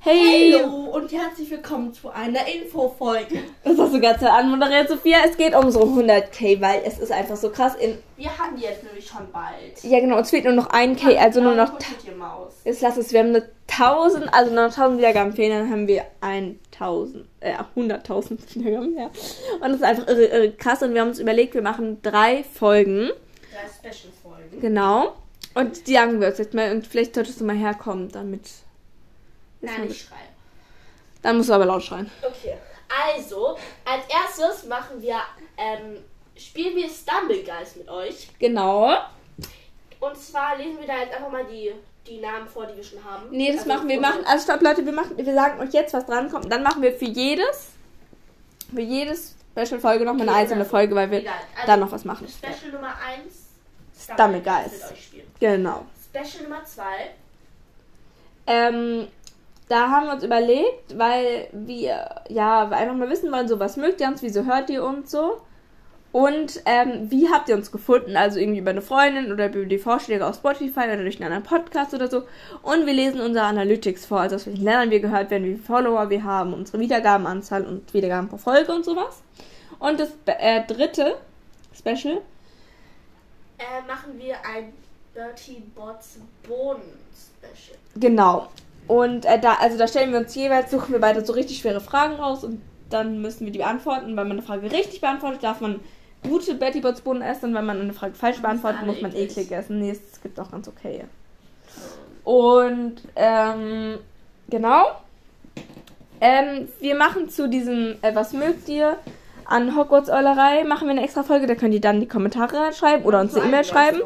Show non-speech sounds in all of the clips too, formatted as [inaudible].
Hey! Hallo und herzlich willkommen zu einer Infofolge. Das hast du ganz anmoderiert, Sophia. Es geht um unsere 100k, weil es ist einfach so krass. In Wir hatten die jetzt nämlich schon bald. ja, genau, uns fehlt nur noch 1k, also nur noch. Mit dir Maus. Jetzt lass es, wir haben eine 1000, also noch 1000 Wiedergaben fehlen, dann haben wir 1000, äh, 100.000 Wiedergaben, ja. Und das ist einfach irre, irre krass und wir haben uns überlegt, wir machen drei Folgen, Drei Special-Folgen. genau. Und die sagen wir uns jetzt mal und vielleicht solltest du mal herkommen, damit. Nein, ich schreibe. Dann musst du aber laut schreien. Okay, also, als erstes machen wir, ähm, spielen wir Stumblegeist mit euch. Genau. Und zwar lesen wir da jetzt einfach mal die, die Namen vor, die wir schon haben. Nee, das Also, machen wir. machen, also stopp, Leute, wir machen, wir sagen euch jetzt, was dran kommt. Dann machen wir für jedes, für jedes Special-Folge noch mal eine Okay, einzelne also, Folge, weil wir egal. Also, dann noch was machen. Special Nummer 1, Stumblegeist. mit euch spielen. Genau. Special Nummer 2, Ähm, da haben wir uns überlegt, weil wir ja einfach mal wissen wollen, so was mögt ihr uns, wieso hört ihr uns so? Und ähm, wie habt ihr uns gefunden? Also irgendwie über eine Freundin oder über die Vorschläge auf Spotify oder durch einen anderen Podcast oder so. Und wir lesen unsere Analytics vor, also aus welchen Ländern wir gehört werden, wie viele Follower wir haben, unsere Wiedergabenanzahl und Wiedergaben pro Folge und sowas. Und das äh, dritte Special, äh, machen wir ein Bertie Bots Bohnen Special. genau. Und äh, da, also da stellen wir uns jeweils, suchen wir beide so richtig schwere Fragen raus und dann müssen wir die beantworten. Wenn man eine Frage richtig beantwortet, darf man gute Betty Bots Bohnen essen. Und wenn man eine Frage falsch beantwortet, muss man eklig. eklig essen. Nee, es gibt auch ganz okay. Und ähm, genau. Ähm, wir machen zu diesem äh, Was mögt ihr? An Hogwarts Eulerei machen wir eine extra Folge, da könnt ihr dann die Kommentare schreiben oder uns eine E-Mail schreiben.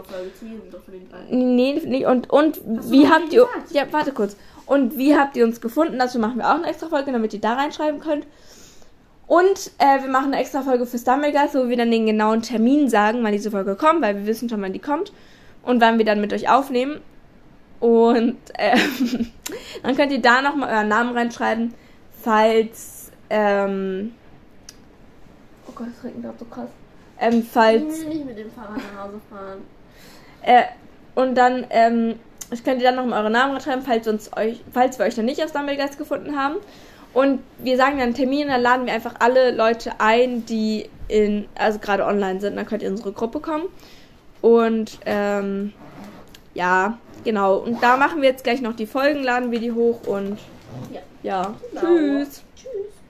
Nee, nee, und, und wie habt ihr. Ja, warte kurz. Und wie habt ihr uns gefunden? Dazu machen wir auch eine extra Folge, damit ihr da reinschreiben könnt. Und äh, wir machen eine extra Folge für Stumblegeist, wo wir dann den genauen Termin sagen, wann diese Folge kommt, weil wir wissen schon, wann die kommt. Und wann wir dann mit euch aufnehmen. Und ähm, [laughs] dann könnt ihr da nochmal euren Namen reinschreiben, falls. Ähm, Gott, das regnet gerade so krass. Ähm, falls. nicht mit dem Fahrrad nach Hause fahren. Äh, und dann, ähm, ich könnt ihr dann noch mal eure Namen schreiben, falls, uns euch, falls wir euch noch nicht auf Stumblegeist gefunden haben. Und wir sagen dann Termin, dann laden wir einfach alle Leute ein, die in, also gerade online sind, dann könnt ihr in unsere Gruppe kommen. Und ähm, ja, genau. Und da machen wir jetzt gleich noch die Folgen, laden wir die hoch und Ja. ja. Genau. Tschüss.